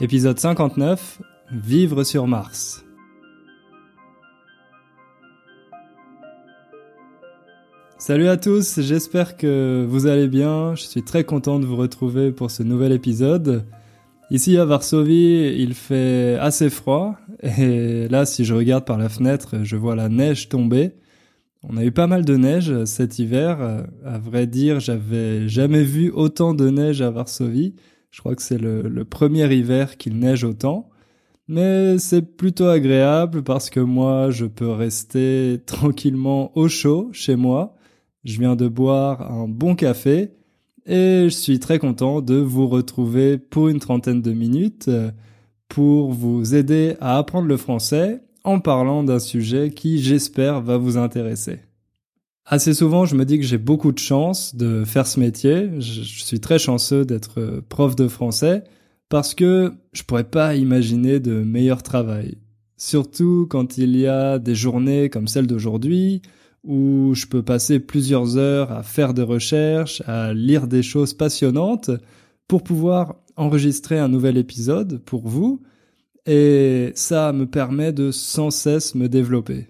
Épisode 59 Vivre sur Mars. Salut à tous, j'espère que vous allez bien. Je suis très content de vous retrouver pour ce nouvel épisode. Ici à Varsovie, il fait assez froid et là, si je regarde par la fenêtre, je vois la neige tomber. On a eu pas mal de neige cet hiver. À vrai dire, j'avais jamais vu autant de neige à Varsovie. Je crois que c'est le, premier hiver qu'il neige autant. Mais c'est plutôt agréable parce que moi, je peux rester tranquillement au chaud chez moi. Je viens de boire un bon café et je suis très content de vous retrouver pour une trentaine de minutes pour vous aider à apprendre le français en parlant d'un sujet qui, j'espère, va vous intéresser. Assez souvent, je me dis que j'ai beaucoup de chance de faire ce métier. Je, suis très chanceux d'être prof de français parce que je pourrais pas imaginer de meilleur travail. Surtout quand il y a des journées comme celle d'aujourd'hui où je peux passer plusieurs heures à faire des recherches, à lire des choses passionnantes pour pouvoir enregistrer un nouvel épisode pour vous et ça me permet de sans cesse me développer.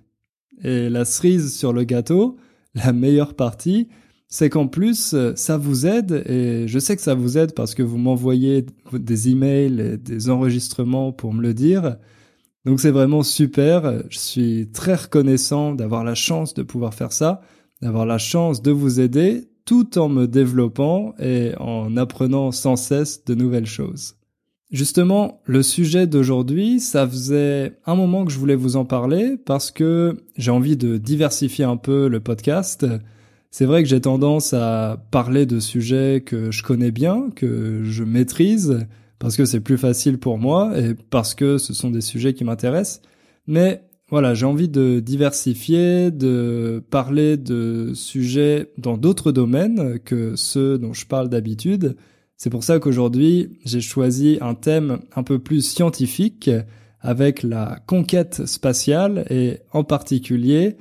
Et la cerise sur le gâteau, la meilleure partie, c'est qu'en plus, ça vous aide, et je sais que ça vous aide parce que vous m'envoyez des emails et des enregistrements pour me le dire. Donc c'est vraiment super. Je suis très reconnaissant d'avoir la chance de pouvoir faire ça, d'avoir la chance de vous aider tout en me développant et en apprenant sans cesse de nouvelles choses. Justement, le sujet d'aujourd'hui, ça faisait un moment que je voulais vous en parler parce que j'ai envie de diversifier un peu le podcast. C'est vrai que j'ai tendance à parler de sujets que je connais bien, que je maîtrise, parce que c'est plus facile pour moi et parce que ce sont des sujets qui m'intéressent. Mais voilà, j'ai envie de diversifier, de parler de sujets dans d'autres domaines que ceux dont je parle d'habitude c'est pour ça qu'aujourd'hui, j'ai choisi un thème un peu plus scientifique avec la conquête spatiale et en particulier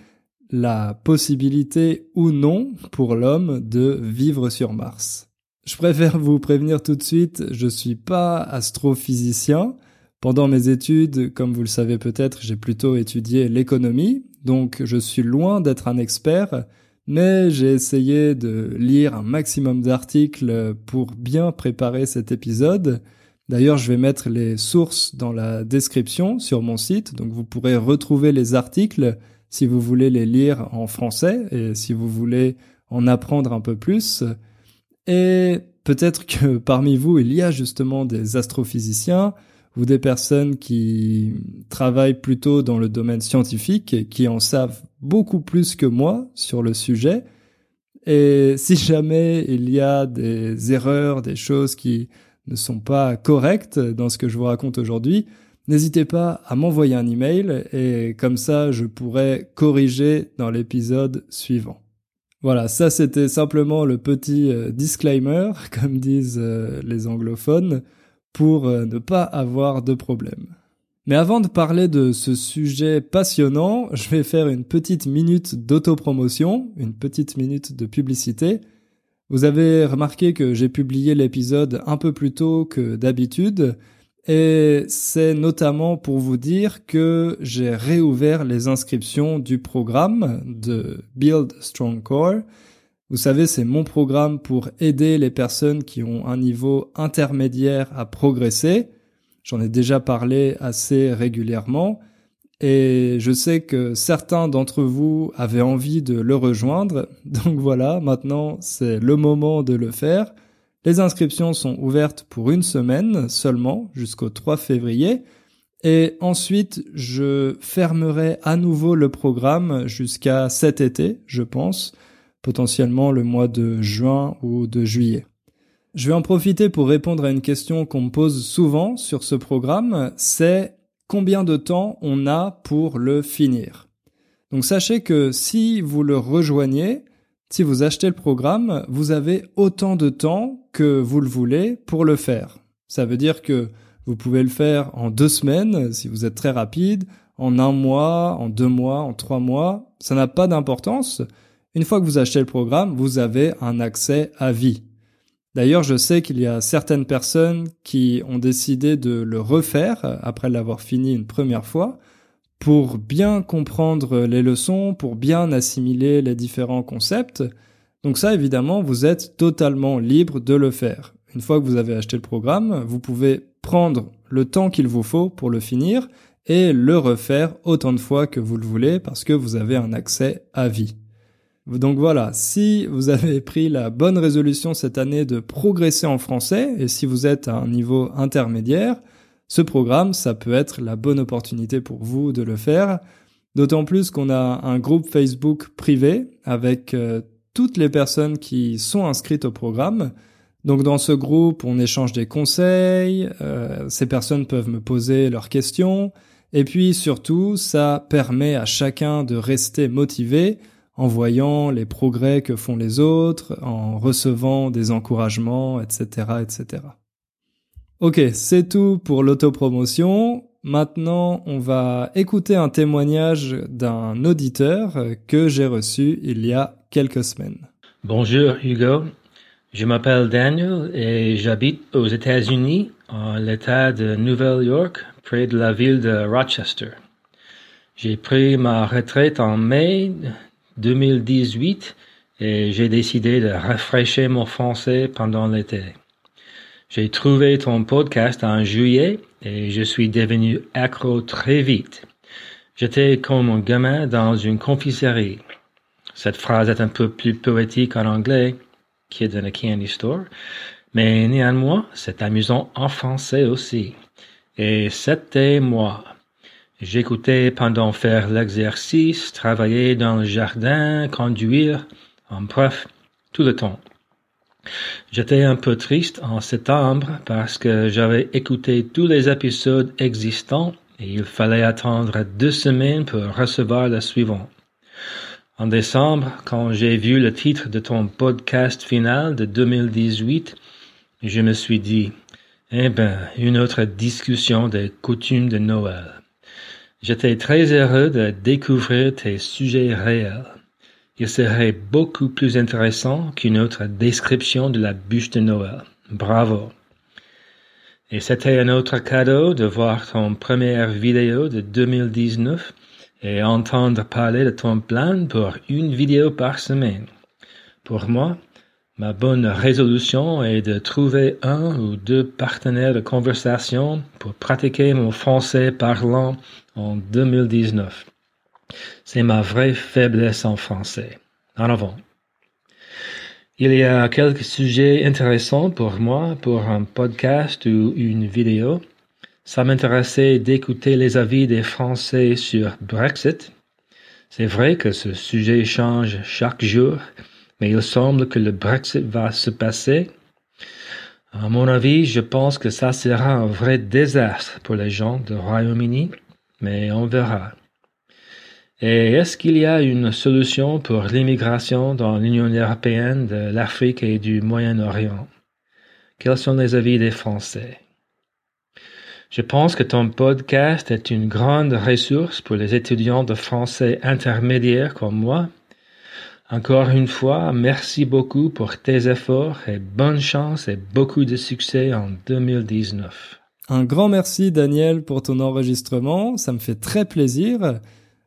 la possibilité ou non pour l'homme de vivre sur Mars. Je préfère vous prévenir tout de suite, je suis pas astrophysicien. Pendant mes études, comme vous le savez peut-être, j'ai plutôt étudié l'économie, donc je suis loin d'être un expert, mais j'ai essayé de lire un maximum d'articles pour bien préparer cet épisode. D'ailleurs, je vais mettre les sources dans la description sur mon site, donc vous pourrez retrouver les articles si vous voulez les lire en français et si vous voulez en apprendre un peu plus. Et peut-être que parmi vous, il y a justement des astrophysiciens ou des personnes qui travaillent plutôt dans le domaine scientifique et qui en savent beaucoup plus que moi sur le sujet. Et si jamais il y a des erreurs, des choses qui ne sont pas correctes dans ce que je vous raconte aujourd'hui, n'hésitez pas à m'envoyer un email et comme ça je pourrai corriger dans l'épisode suivant. Voilà, ça c'était simplement le petit euh, disclaimer, comme disent euh, les anglophones pour euh, ne pas avoir de problème. Mais avant de parler de ce sujet passionnant, je vais faire une petite minute d'autopromotion, une petite minute de publicité. Vous avez remarqué que j'ai publié l'épisode un peu plus tôt que d'habitude, et c'est notamment pour vous dire que j'ai réouvert les inscriptions du programme de Build Strong Core, vous savez, c'est mon programme pour aider les personnes qui ont un niveau intermédiaire à progresser. J'en ai déjà parlé assez régulièrement et je sais que certains d'entre vous avaient envie de le rejoindre. Donc voilà, maintenant c'est le moment de le faire. Les inscriptions sont ouvertes pour une semaine seulement jusqu'au 3 février. Et ensuite, je fermerai à nouveau le programme jusqu'à cet été, je pense potentiellement le mois de juin ou de juillet. Je vais en profiter pour répondre à une question qu'on me pose souvent sur ce programme, c'est combien de temps on a pour le finir. Donc sachez que si vous le rejoignez, si vous achetez le programme, vous avez autant de temps que vous le voulez pour le faire. Ça veut dire que vous pouvez le faire en deux semaines si vous êtes très rapide, en un mois, en deux mois, en trois mois. Ça n'a pas d'importance. Une fois que vous achetez le programme, vous avez un accès à vie. D'ailleurs, je sais qu'il y a certaines personnes qui ont décidé de le refaire après l'avoir fini une première fois pour bien comprendre les leçons, pour bien assimiler les différents concepts. Donc ça, évidemment, vous êtes totalement libre de le faire. Une fois que vous avez acheté le programme, vous pouvez prendre le temps qu'il vous faut pour le finir et le refaire autant de fois que vous le voulez parce que vous avez un accès à vie. Donc voilà, si vous avez pris la bonne résolution cette année de progresser en français et si vous êtes à un niveau intermédiaire, ce programme, ça peut être la bonne opportunité pour vous de le faire. D'autant plus qu'on a un groupe Facebook privé avec euh, toutes les personnes qui sont inscrites au programme. Donc dans ce groupe, on échange des conseils, euh, ces personnes peuvent me poser leurs questions, et puis surtout, ça permet à chacun de rester motivé en voyant les progrès que font les autres, en recevant des encouragements, etc., etc. Ok, c'est tout pour l'autopromotion. Maintenant, on va écouter un témoignage d'un auditeur que j'ai reçu il y a quelques semaines. Bonjour Hugo, je m'appelle Daniel et j'habite aux États-Unis, en l'État de Nouvelle-York, près de la ville de Rochester. J'ai pris ma retraite en mai 2018 et j'ai décidé de rafraîchir mon français pendant l'été. J'ai trouvé ton podcast en juillet et je suis devenu accro très vite. J'étais comme un gamin dans une confiserie. Cette phrase est un peu plus poétique en anglais, Kid in a Candy Store, mais néanmoins, c'est amusant en français aussi. Et c'était moi. J'écoutais pendant faire l'exercice, travailler dans le jardin, conduire, en bref, tout le temps. J'étais un peu triste en septembre parce que j'avais écouté tous les épisodes existants et il fallait attendre deux semaines pour recevoir le suivant. En décembre, quand j'ai vu le titre de ton podcast final de 2018, je me suis dit, eh ben, une autre discussion des coutumes de Noël. J'étais très heureux de découvrir tes sujets réels il serait beaucoup plus intéressant qu'une autre description de la bûche de Noël. Bravo. Et c'était un autre cadeau de voir ton première vidéo de 2019 et entendre parler de ton plan pour une vidéo par semaine. Pour moi, ma bonne résolution est de trouver un ou deux partenaires de conversation pour pratiquer mon français parlant en 2019. C'est ma vraie faiblesse en français. En avant. Il y a quelques sujets intéressants pour moi pour un podcast ou une vidéo. Ça m'intéressait d'écouter les avis des Français sur Brexit. C'est vrai que ce sujet change chaque jour, mais il semble que le Brexit va se passer. À mon avis, je pense que ça sera un vrai désastre pour les gens du Royaume-Uni, mais on verra. Et est-ce qu'il y a une solution pour l'immigration dans l'Union européenne de l'Afrique et du Moyen-Orient? Quels sont les avis des Français? Je pense que ton podcast est une grande ressource pour les étudiants de français intermédiaires comme moi. Encore une fois, merci beaucoup pour tes efforts et bonne chance et beaucoup de succès en 2019. Un grand merci Daniel pour ton enregistrement, ça me fait très plaisir.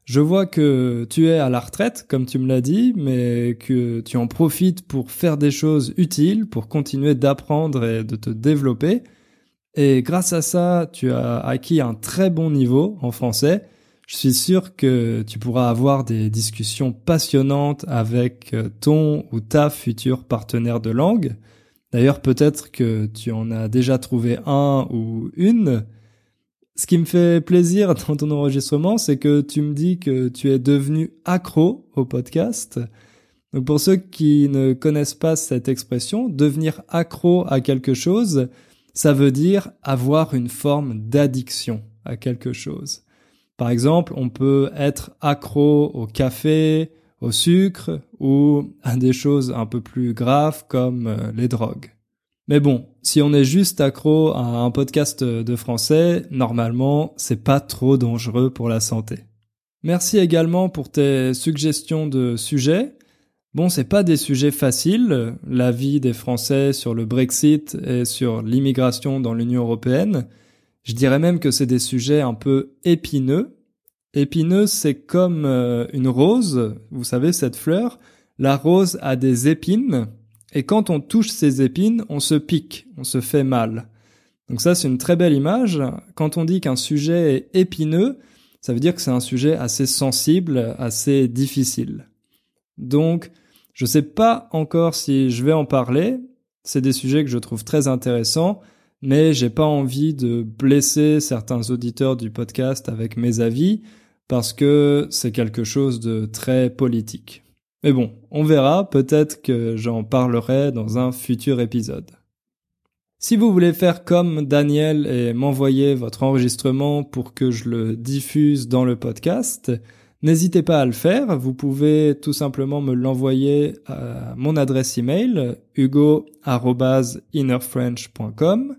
Je vois que tu es à la retraite, comme tu me l'as dit, mais que tu en profites pour faire des choses utiles, pour continuer d'apprendre et de te développer. Et grâce à ça, tu as acquis un très bon niveau en français. Je suis sûr que tu pourras avoir des discussions passionnantes avec ton ou ta future partenaire de langue. D'ailleurs, peut-être que tu en as déjà trouvé un ou une ce qui me fait plaisir dans ton enregistrement, c'est que tu me dis que tu es devenu accro au podcast. Donc pour ceux qui ne connaissent pas cette expression, devenir accro à quelque chose, ça veut dire avoir une forme d'addiction à quelque chose. Par exemple, on peut être accro au café, au sucre ou à des choses un peu plus graves comme euh, les drogues. Mais bon, si on est juste accro à un podcast de français, normalement, c'est pas trop dangereux pour la santé. Merci également pour tes suggestions de sujets. Bon, c'est pas des sujets faciles, l'avis des Français sur le Brexit et sur l'immigration dans l'Union européenne. Je dirais même que c'est des sujets un peu épineux. Épineux, c'est comme euh, une rose, vous savez, cette fleur. La rose a des épines, et quand on touche ces épines, on se pique, on se fait mal. Donc ça, c'est une très belle image. Quand on dit qu'un sujet est épineux, ça veut dire que c'est un sujet assez sensible, assez difficile. Donc, je sais pas encore si je vais en parler. C'est des sujets que je trouve très intéressants, mais j'ai pas envie de blesser certains auditeurs du podcast avec mes avis parce que c'est quelque chose de très politique. Mais bon, on verra, peut-être que j'en parlerai dans un futur épisode. Si vous voulez faire comme Daniel et m'envoyer votre enregistrement pour que je le diffuse dans le podcast, N'hésitez pas à le faire, vous pouvez tout simplement me l'envoyer à mon adresse email hugo@innerfrench.com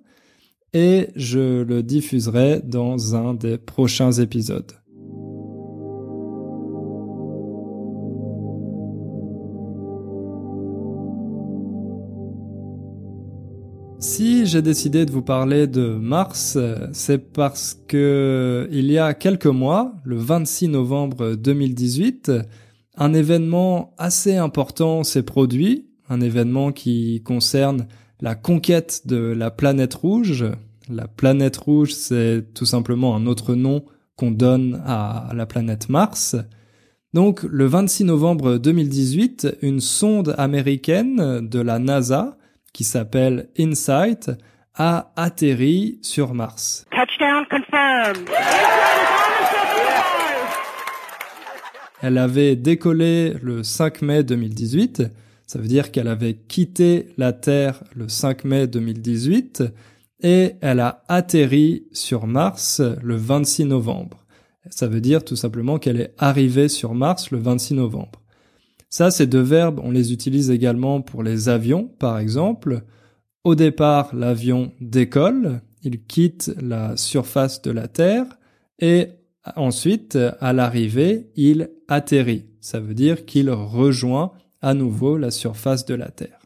et je le diffuserai dans un des prochains épisodes. Si j'ai décidé de vous parler de Mars, c'est parce que il y a quelques mois, le 26 novembre 2018, un événement assez important s'est produit, un événement qui concerne la conquête de la planète rouge. La planète rouge, c'est tout simplement un autre nom qu'on donne à la planète Mars. Donc, le 26 novembre 2018, une sonde américaine de la NASA qui s'appelle Insight, a atterri sur Mars. Touchdown confirmed. Elle avait décollé le 5 mai 2018, ça veut dire qu'elle avait quitté la Terre le 5 mai 2018 et elle a atterri sur Mars le 26 novembre. Ça veut dire tout simplement qu'elle est arrivée sur Mars le 26 novembre. Ça, ces deux verbes, on les utilise également pour les avions, par exemple. Au départ, l'avion décolle, il quitte la surface de la Terre, et ensuite, à l'arrivée, il atterrit. Ça veut dire qu'il rejoint à nouveau la surface de la Terre.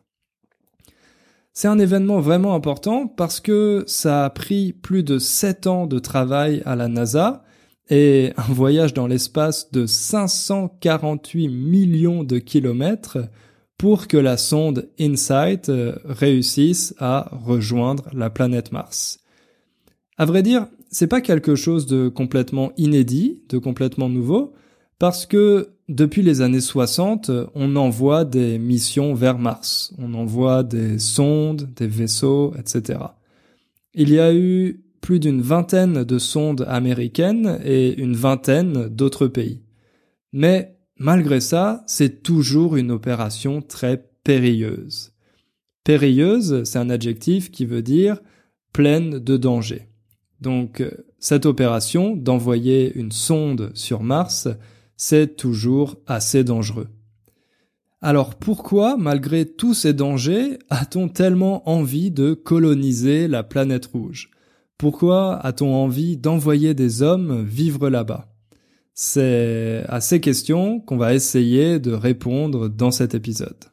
C'est un événement vraiment important parce que ça a pris plus de sept ans de travail à la NASA et un voyage dans l'espace de 548 millions de kilomètres pour que la sonde InSight euh, réussisse à rejoindre la planète Mars. À vrai dire, c'est pas quelque chose de complètement inédit, de complètement nouveau, parce que depuis les années 60, on envoie des missions vers Mars. On envoie des sondes, des vaisseaux, etc. Il y a eu plus d'une vingtaine de sondes américaines et une vingtaine d'autres pays. Mais malgré ça, c'est toujours une opération très périlleuse. Périlleuse, c'est un adjectif qui veut dire pleine de danger. Donc cette opération d'envoyer une sonde sur Mars, c'est toujours assez dangereux. Alors pourquoi, malgré tous ces dangers, a-t-on tellement envie de coloniser la planète rouge? Pourquoi a-t-on envie d'envoyer des hommes vivre là-bas? C'est à ces questions qu'on va essayer de répondre dans cet épisode.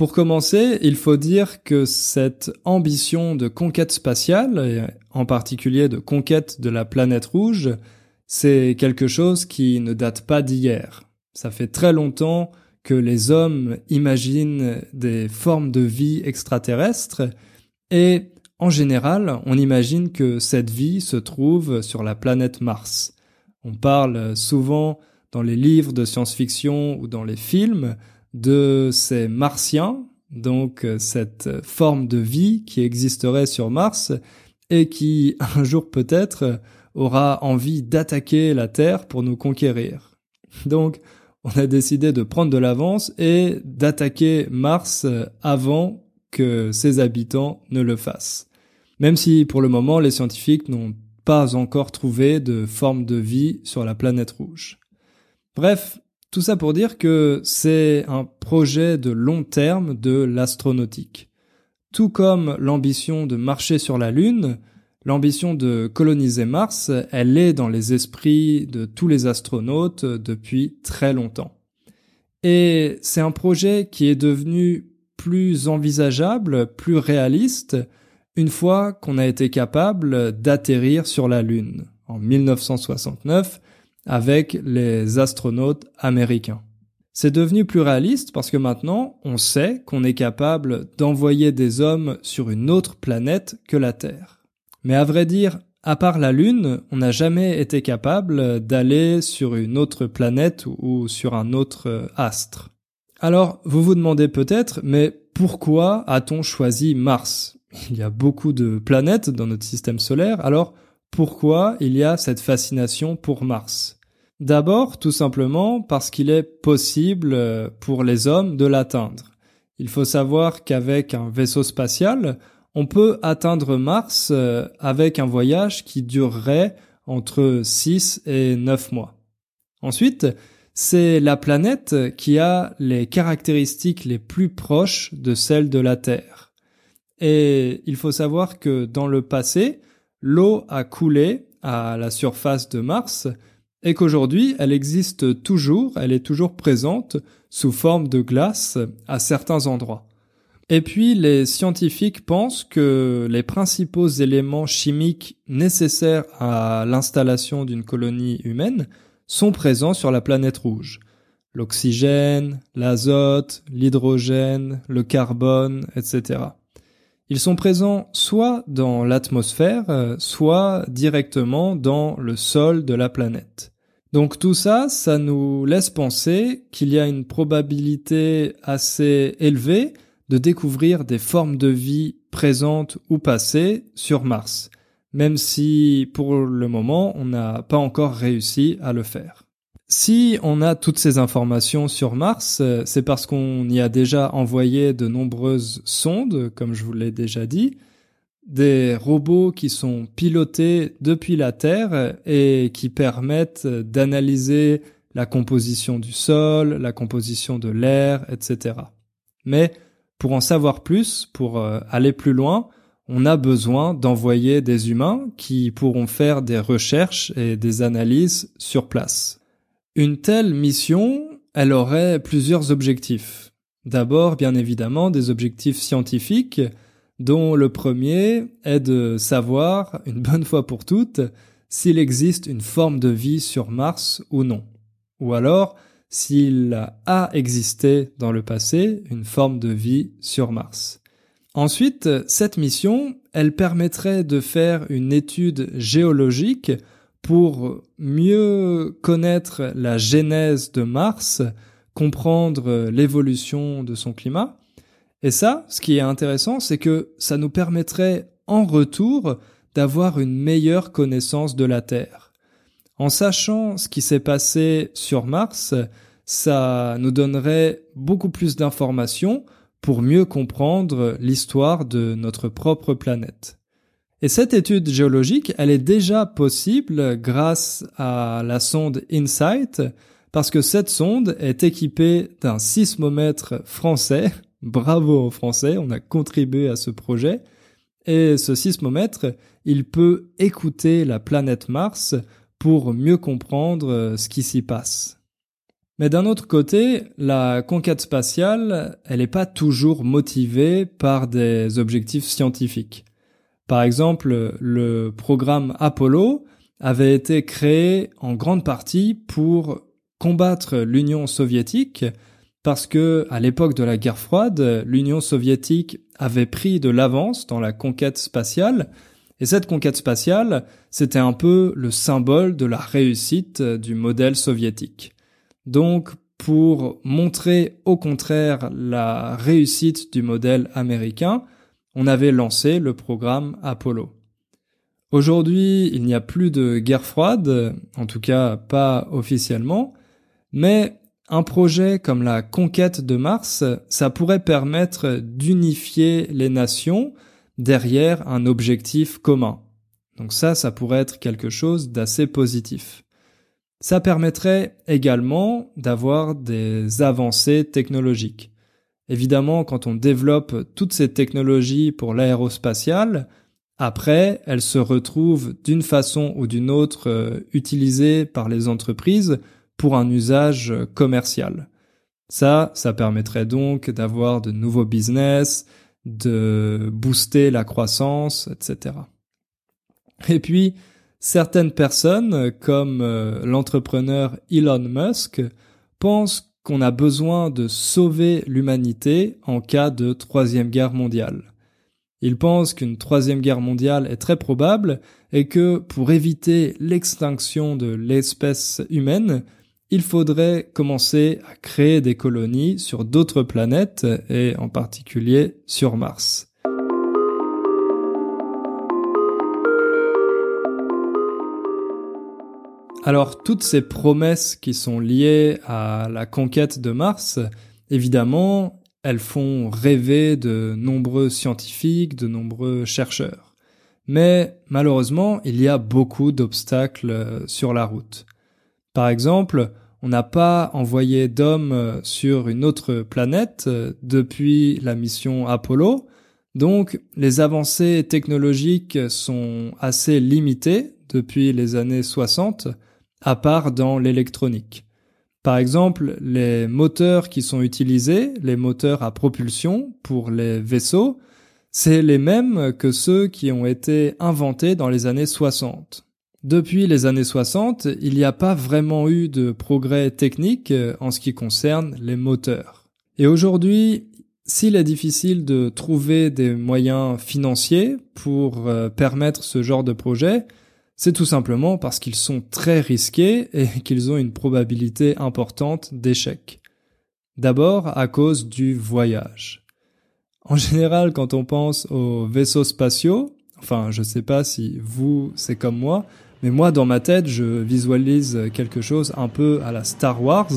Pour commencer, il faut dire que cette ambition de conquête spatiale, en particulier de conquête de la planète rouge, c'est quelque chose qui ne date pas d'hier. Ça fait très longtemps que les hommes imaginent des formes de vie extraterrestres et en général, on imagine que cette vie se trouve sur la planète Mars. On parle souvent dans les livres de science-fiction ou dans les films de ces martiens, donc cette forme de vie qui existerait sur Mars et qui un jour peut-être aura envie d'attaquer la Terre pour nous conquérir. Donc on a décidé de prendre de l'avance et d'attaquer Mars avant que ses habitants ne le fassent. Même si pour le moment les scientifiques n'ont pas encore trouvé de forme de vie sur la planète rouge. Bref, tout ça pour dire que c'est un projet de long terme de l'astronautique. Tout comme l'ambition de marcher sur la Lune, L'ambition de coloniser Mars, elle est dans les esprits de tous les astronautes depuis très longtemps. Et c'est un projet qui est devenu plus envisageable, plus réaliste, une fois qu'on a été capable d'atterrir sur la Lune en 1969 avec les astronautes américains. C'est devenu plus réaliste parce que maintenant on sait qu'on est capable d'envoyer des hommes sur une autre planète que la Terre. Mais à vrai dire, à part la Lune, on n'a jamais été capable d'aller sur une autre planète ou sur un autre astre. Alors, vous vous demandez peut-être, mais pourquoi a-t-on choisi Mars? Il y a beaucoup de planètes dans notre système solaire, alors pourquoi il y a cette fascination pour Mars D'abord, tout simplement parce qu'il est possible euh, pour les hommes de l'atteindre. Il faut savoir qu'avec un vaisseau spatial, on peut atteindre Mars euh, avec un voyage qui durerait entre 6 et 9 mois. Ensuite, c'est la planète qui a les caractéristiques les plus proches de celles de la Terre. Et il faut savoir que dans le passé, l'eau a coulé à la surface de Mars et qu'aujourd'hui elle existe toujours, elle est toujours présente sous forme de glace à certains endroits. Et puis les scientifiques pensent que les principaux éléments chimiques nécessaires à l'installation d'une colonie humaine sont présents sur la planète rouge. L'oxygène, l'azote, l'hydrogène, le carbone, etc. Ils sont présents soit dans l'atmosphère, euh, soit directement dans le sol de la planète. Donc tout ça, ça nous laisse penser qu'il y a une probabilité assez élevée de découvrir des formes de vie présentes ou passées sur Mars, même si pour le moment on n'a pas encore réussi à le faire. Si on a toutes ces informations sur Mars, euh, c'est parce qu'on y a déjà envoyé de nombreuses sondes, comme je vous l'ai déjà dit, des robots qui sont pilotés depuis la Terre et qui permettent d'analyser la composition du sol, la composition de l'air, etc. Mais pour en savoir plus, pour euh, aller plus loin, on a besoin d'envoyer des humains qui pourront faire des recherches et des analyses sur place. Une telle mission, elle aurait plusieurs objectifs. D'abord, bien évidemment, des objectifs scientifiques, dont le premier est de savoir, une bonne fois pour toutes, s'il existe une forme de vie sur Mars ou non. Ou alors, s'il a existé dans le passé une forme de vie sur Mars. Ensuite, cette mission, elle permettrait de faire une étude géologique pour mieux connaître la genèse de Mars, comprendre l'évolution de son climat. Et ça, ce qui est intéressant, c'est que ça nous permettrait en retour d'avoir une meilleure connaissance de la Terre. En sachant ce qui s'est passé sur Mars, ça nous donnerait beaucoup plus d'informations pour mieux comprendre l'histoire de notre propre planète. Et cette étude géologique, elle est déjà possible grâce à la sonde InSight, parce que cette sonde est équipée d'un sismomètre français. Bravo aux Français, on a contribué à ce projet. Et ce sismomètre, il peut écouter la planète Mars pour mieux comprendre ce qui s'y passe. Mais d'un autre côté, la conquête spatiale, elle n'est pas toujours motivée par des objectifs scientifiques. Par exemple, le programme Apollo avait été créé en grande partie pour combattre l'Union soviétique parce que à l'époque de la guerre froide, l'Union soviétique avait pris de l'avance dans la conquête spatiale et cette conquête spatiale, c'était un peu le symbole de la réussite du modèle soviétique. Donc pour montrer au contraire la réussite du modèle américain, on avait lancé le programme Apollo. Aujourd'hui, il n'y a plus de guerre froide, en tout cas pas officiellement, mais un projet comme la conquête de Mars, ça pourrait permettre d'unifier les nations derrière un objectif commun. Donc ça, ça pourrait être quelque chose d'assez positif. Ça permettrait également d'avoir des avancées technologiques. Évidemment, quand on développe toutes ces technologies pour l'aérospatiale, Après, elles se retrouvent d'une façon ou d'une autre euh, utilisées par les entreprises pour un usage commercial. Ça, ça permettrait donc d'avoir de nouveaux business, de booster la croissance, etc. Et puis, certaines personnes, comme euh, l'entrepreneur Elon Musk, pensent qu'on a besoin de sauver l'humanité en cas de troisième guerre mondiale. Il pense qu'une troisième guerre mondiale est très probable et que pour éviter l'extinction de l'espèce humaine, il faudrait commencer à créer des colonies sur d'autres planètes et en particulier sur Mars. Alors toutes ces promesses qui sont liées à la conquête de Mars, évidemment, elles font rêver de nombreux scientifiques, de nombreux chercheurs. Mais malheureusement, il y a beaucoup d'obstacles sur la route. Par exemple, on n'a pas envoyé d'hommes euh, sur une autre planète euh, depuis la mission Apollo, donc les avancées technologiques sont assez limitées depuis les années 60, à part dans l'électronique. Par exemple, les moteurs qui sont utilisés, les moteurs à propulsion pour les vaisseaux, c'est les mêmes que ceux qui ont été inventés dans les années 60. Depuis les années 60, il n'y a pas vraiment eu de progrès technique euh, en ce qui concerne les moteurs. Et aujourd'hui, s'il est difficile de trouver des moyens financiers pour euh, permettre ce genre de projet, c'est tout simplement parce qu'ils sont très risqués et qu'ils ont une probabilité importante d'échec. D'abord à cause du voyage. En général, quand on pense aux vaisseaux spatiaux, enfin je sais pas si vous c'est comme moi, mais moi, dans ma tête, je visualise quelque chose un peu à la Star Wars,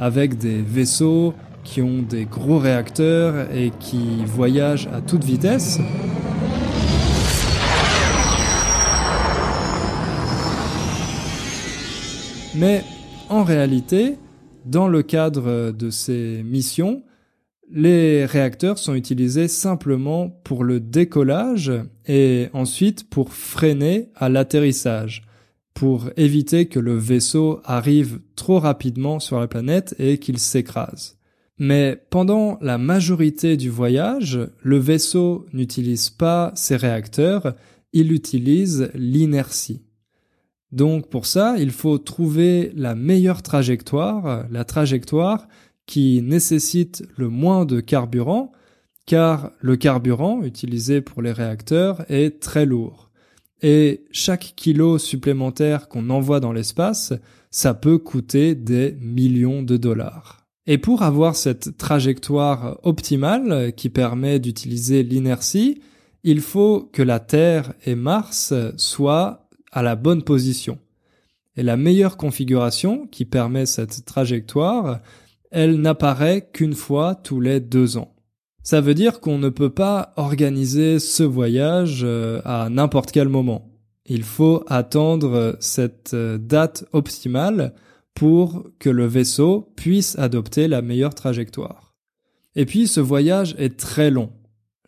avec des vaisseaux qui ont des gros réacteurs et qui voyagent à toute vitesse. Mais en réalité, dans le cadre de ces missions, les réacteurs sont utilisés simplement pour le décollage et ensuite pour freiner à l'atterrissage, pour éviter que le vaisseau arrive trop rapidement sur la planète et qu'il s'écrase. Mais pendant la majorité du voyage, le vaisseau n'utilise pas ses réacteurs, il utilise l'inertie. Donc pour ça, il faut trouver la meilleure trajectoire, la trajectoire qui nécessite le moins de carburant, car le carburant utilisé pour les réacteurs est très lourd. Et chaque kilo supplémentaire qu'on envoie dans l'espace, ça peut coûter des millions de dollars. Et pour avoir cette trajectoire optimale qui permet d'utiliser l'inertie, il faut que la Terre et Mars soient à la bonne position. Et la meilleure configuration qui permet cette trajectoire, elle n'apparaît qu'une fois tous les deux ans. Ça veut dire qu'on ne peut pas organiser ce voyage euh, à n'importe quel moment. Il faut attendre cette euh, date optimale pour que le vaisseau puisse adopter la meilleure trajectoire. Et puis ce voyage est très long.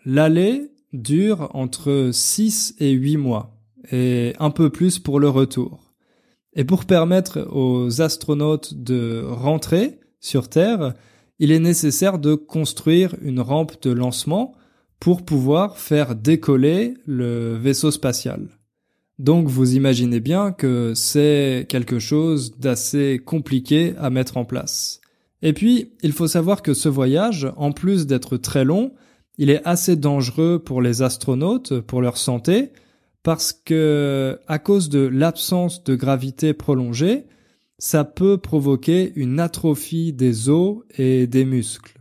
L'aller dure entre 6 et 8 mois, et un peu plus pour le retour. Et pour permettre aux astronautes de rentrer, sur Terre, il est nécessaire de construire une rampe de lancement pour pouvoir faire décoller le vaisseau spatial. Donc vous imaginez bien que c'est quelque chose d'assez compliqué à mettre en place. Et puis, il faut savoir que ce voyage, en plus d'être très long, il est assez dangereux pour les astronautes, pour leur santé, parce que, à cause de l'absence de gravité prolongée, ça peut provoquer une atrophie des os et des muscles.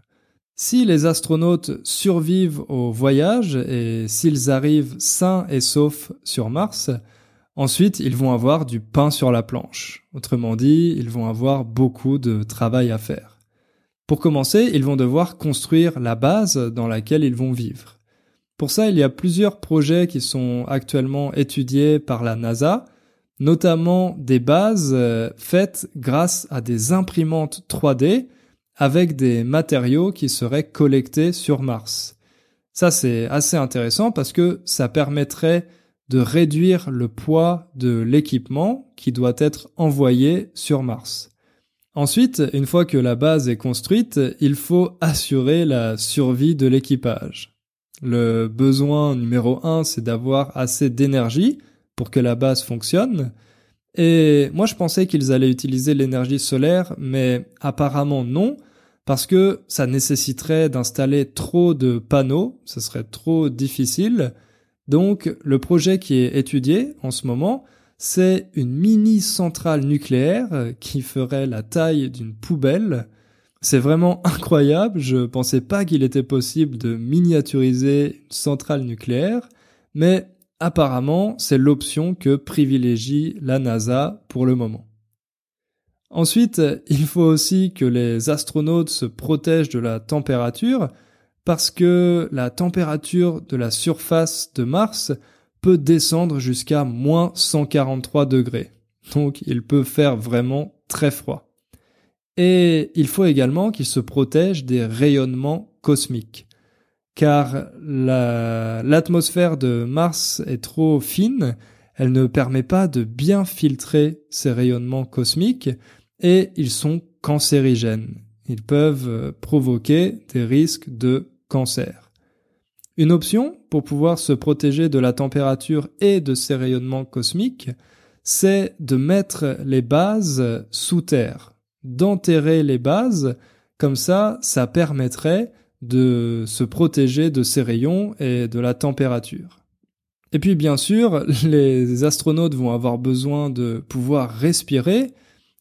Si les astronautes survivent au voyage et s'ils arrivent sains et saufs sur Mars, ensuite ils vont avoir du pain sur la planche. Autrement dit, ils vont avoir beaucoup de travail à faire. Pour commencer, ils vont devoir construire la base dans laquelle ils vont vivre. Pour ça, il y a plusieurs projets qui sont actuellement étudiés par la NASA, notamment des bases euh, faites grâce à des imprimantes 3D avec des matériaux qui seraient collectés sur Mars. Ça, c'est assez intéressant parce que ça permettrait de réduire le poids de l'équipement qui doit être envoyé sur Mars. Ensuite, une fois que la base est construite, il faut assurer la survie de l'équipage. Le besoin numéro un, c'est d'avoir assez d'énergie pour que la base fonctionne. Et moi, je pensais qu'ils allaient utiliser l'énergie solaire, mais apparemment non, parce que ça nécessiterait d'installer trop de panneaux, ce serait trop difficile. Donc, le projet qui est étudié en ce moment, c'est une mini centrale nucléaire qui ferait la taille d'une poubelle. C'est vraiment incroyable, je pensais pas qu'il était possible de miniaturiser une centrale nucléaire, mais apparemment c'est l'option que privilégie la NASA pour le moment. Ensuite, il faut aussi que les astronautes se protègent de la température, parce que la température de la surface de Mars peut descendre jusqu'à moins 143 degrés. Donc il peut faire vraiment très froid. Et il faut également qu'il se protège des rayonnements cosmiques. Car l'atmosphère de Mars est trop fine, elle ne permet pas de bien filtrer ces rayonnements cosmiques et ils sont cancérigènes. Ils peuvent provoquer des risques de cancer. Une option pour pouvoir se protéger de la température et de ces rayonnements cosmiques, c'est de mettre les bases sous terre, d'enterrer les bases, comme ça, ça permettrait de se protéger de ces rayons et de la température. Et puis bien sûr, les astronautes vont avoir besoin de pouvoir respirer,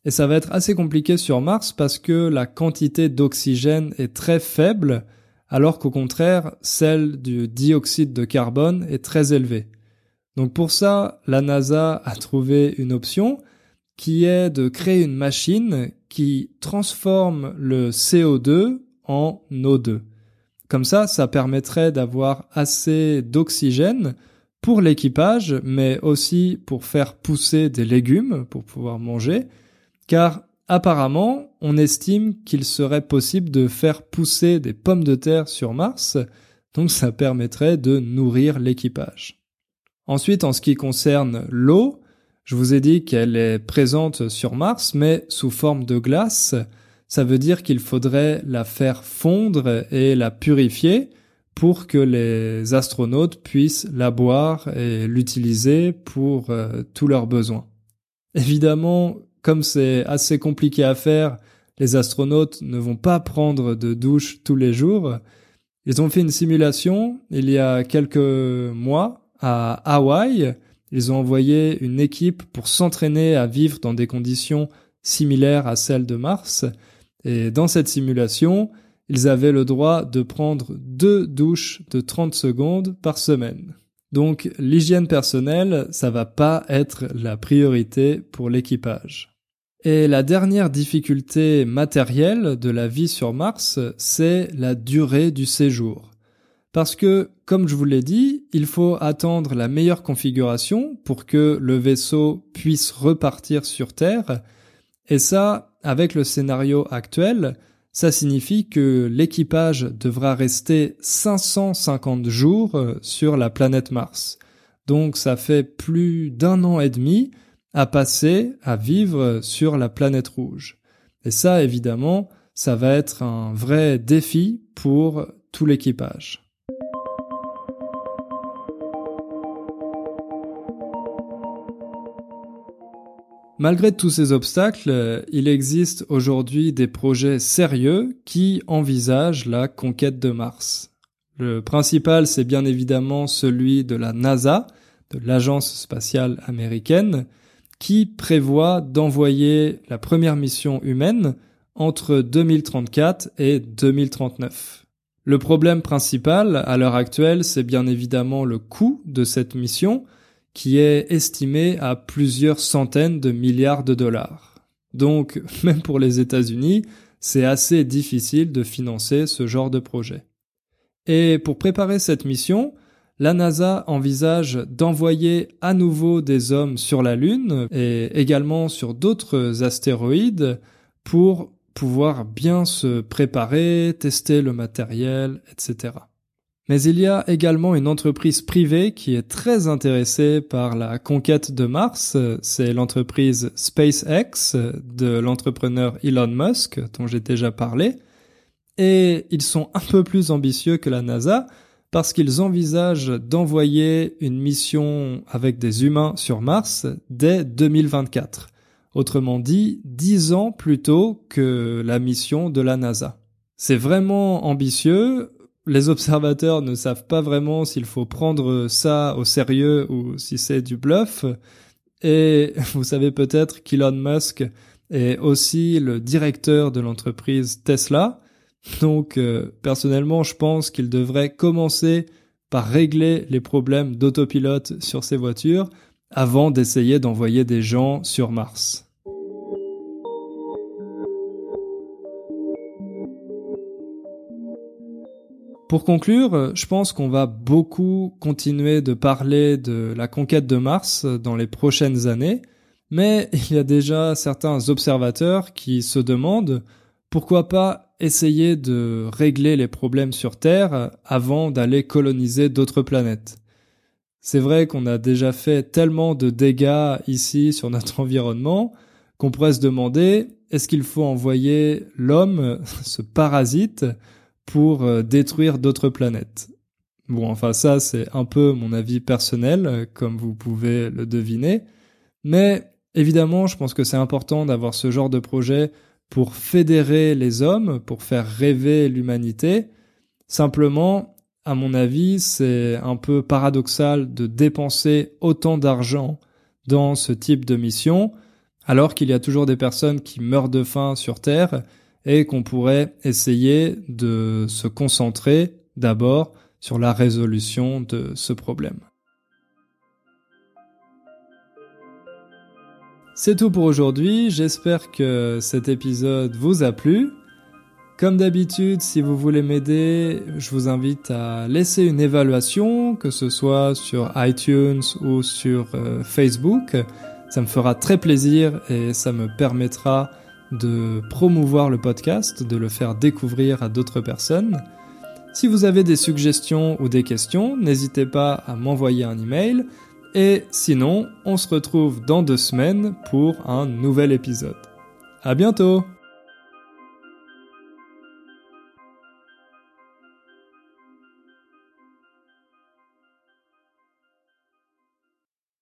et ça va être assez compliqué sur Mars parce que la quantité d'oxygène est très faible, alors qu'au contraire, celle du dioxyde de carbone est très élevée. Donc pour ça, la NASA a trouvé une option qui est de créer une machine qui transforme le CO2 en O2. Comme ça, ça permettrait d'avoir assez d'oxygène pour l'équipage, mais aussi pour faire pousser des légumes pour pouvoir manger, car Apparemment, on estime qu'il serait possible de faire pousser des pommes de terre sur Mars, donc ça permettrait de nourrir l'équipage. Ensuite, en ce qui concerne l'eau, je vous ai dit qu'elle est présente sur Mars, mais sous forme de glace. Ça veut dire qu'il faudrait la faire fondre et la purifier pour que les astronautes puissent la boire et l'utiliser pour euh, tous leurs besoins. Évidemment, comme c'est assez compliqué à faire, les astronautes ne vont pas prendre de douche tous les jours. Ils ont fait une simulation il y a quelques mois à Hawaï. Ils ont envoyé une équipe pour s'entraîner à vivre dans des conditions similaires à celles de Mars. Et dans cette simulation, ils avaient le droit de prendre deux douches de 30 secondes par semaine. Donc l'hygiène personnelle, ça va pas être la priorité pour l'équipage. Et la dernière difficulté matérielle de la vie sur Mars, c'est la durée du séjour. Parce que, comme je vous l'ai dit, il faut attendre la meilleure configuration pour que le vaisseau puisse repartir sur Terre. Et ça, avec le scénario actuel, ça signifie que l'équipage devra rester 550 jours euh, sur la planète Mars. Donc ça fait plus d'un an et demi à passer à vivre sur la planète rouge. Et ça, évidemment, ça va être un vrai défi pour tout l'équipage. Malgré tous ces obstacles, il existe aujourd'hui des projets sérieux qui envisagent la conquête de Mars. Le principal, c'est bien évidemment celui de la NASA, de l'Agence spatiale américaine, qui prévoit d'envoyer la première mission humaine entre 2034 et 2039. Le problème principal à l'heure actuelle, c'est bien évidemment le coût de cette mission, qui est estimé à plusieurs centaines de milliards de dollars. Donc, même pour les États-Unis, c'est assez difficile de financer ce genre de projet. Et pour préparer cette mission, la NASA envisage d'envoyer à nouveau des hommes sur la Lune et également sur d'autres astéroïdes pour pouvoir bien se préparer, tester le matériel, etc. Mais il y a également une entreprise privée qui est très intéressée par la conquête de Mars. C'est l'entreprise SpaceX de l'entrepreneur Elon Musk, dont j'ai déjà parlé. Et ils sont un peu plus ambitieux que la NASA parce qu'ils envisagent d'envoyer une mission avec des humains sur Mars dès 2024. Autrement dit, dix ans plus tôt que la mission de la NASA. C'est vraiment ambitieux. Les observateurs ne savent pas vraiment s'il faut prendre ça au sérieux ou si c'est du bluff. Et vous savez peut-être qu'Elon Musk est aussi le directeur de l'entreprise Tesla. Donc euh, personnellement, je pense qu'il devrait commencer par régler les problèmes d'autopilote sur ses voitures avant d'essayer d'envoyer des gens sur Mars. Pour conclure, je pense qu'on va beaucoup continuer de parler de la conquête de Mars dans les prochaines années, mais il y a déjà certains observateurs qui se demandent pourquoi pas essayer de régler les problèmes sur Terre avant d'aller coloniser d'autres planètes. C'est vrai qu'on a déjà fait tellement de dégâts ici sur notre environnement qu'on pourrait se demander est-ce qu'il faut envoyer l'homme, ce parasite, pour euh, détruire d'autres planètes. Bon, enfin ça c'est un peu mon avis personnel, euh, comme vous pouvez le deviner, mais évidemment je pense que c'est important d'avoir ce genre de projet pour fédérer les hommes, pour faire rêver l'humanité. Simplement, à mon avis, c'est un peu paradoxal de dépenser autant d'argent dans ce type de mission, alors qu'il y a toujours des personnes qui meurent de faim sur Terre et qu'on pourrait essayer de se concentrer d'abord sur la résolution de ce problème. C'est tout pour aujourd'hui, j'espère que cet épisode vous a plu. Comme d'habitude, si vous voulez m'aider, je vous invite à laisser une évaluation, que ce soit sur iTunes ou sur euh, Facebook. Ça me fera très plaisir et ça me permettra de promouvoir le podcast, de le faire découvrir à d'autres personnes. Si vous avez des suggestions ou des questions, n'hésitez pas à m'envoyer un email. Et sinon, on se retrouve dans deux semaines pour un nouvel épisode. À bientôt!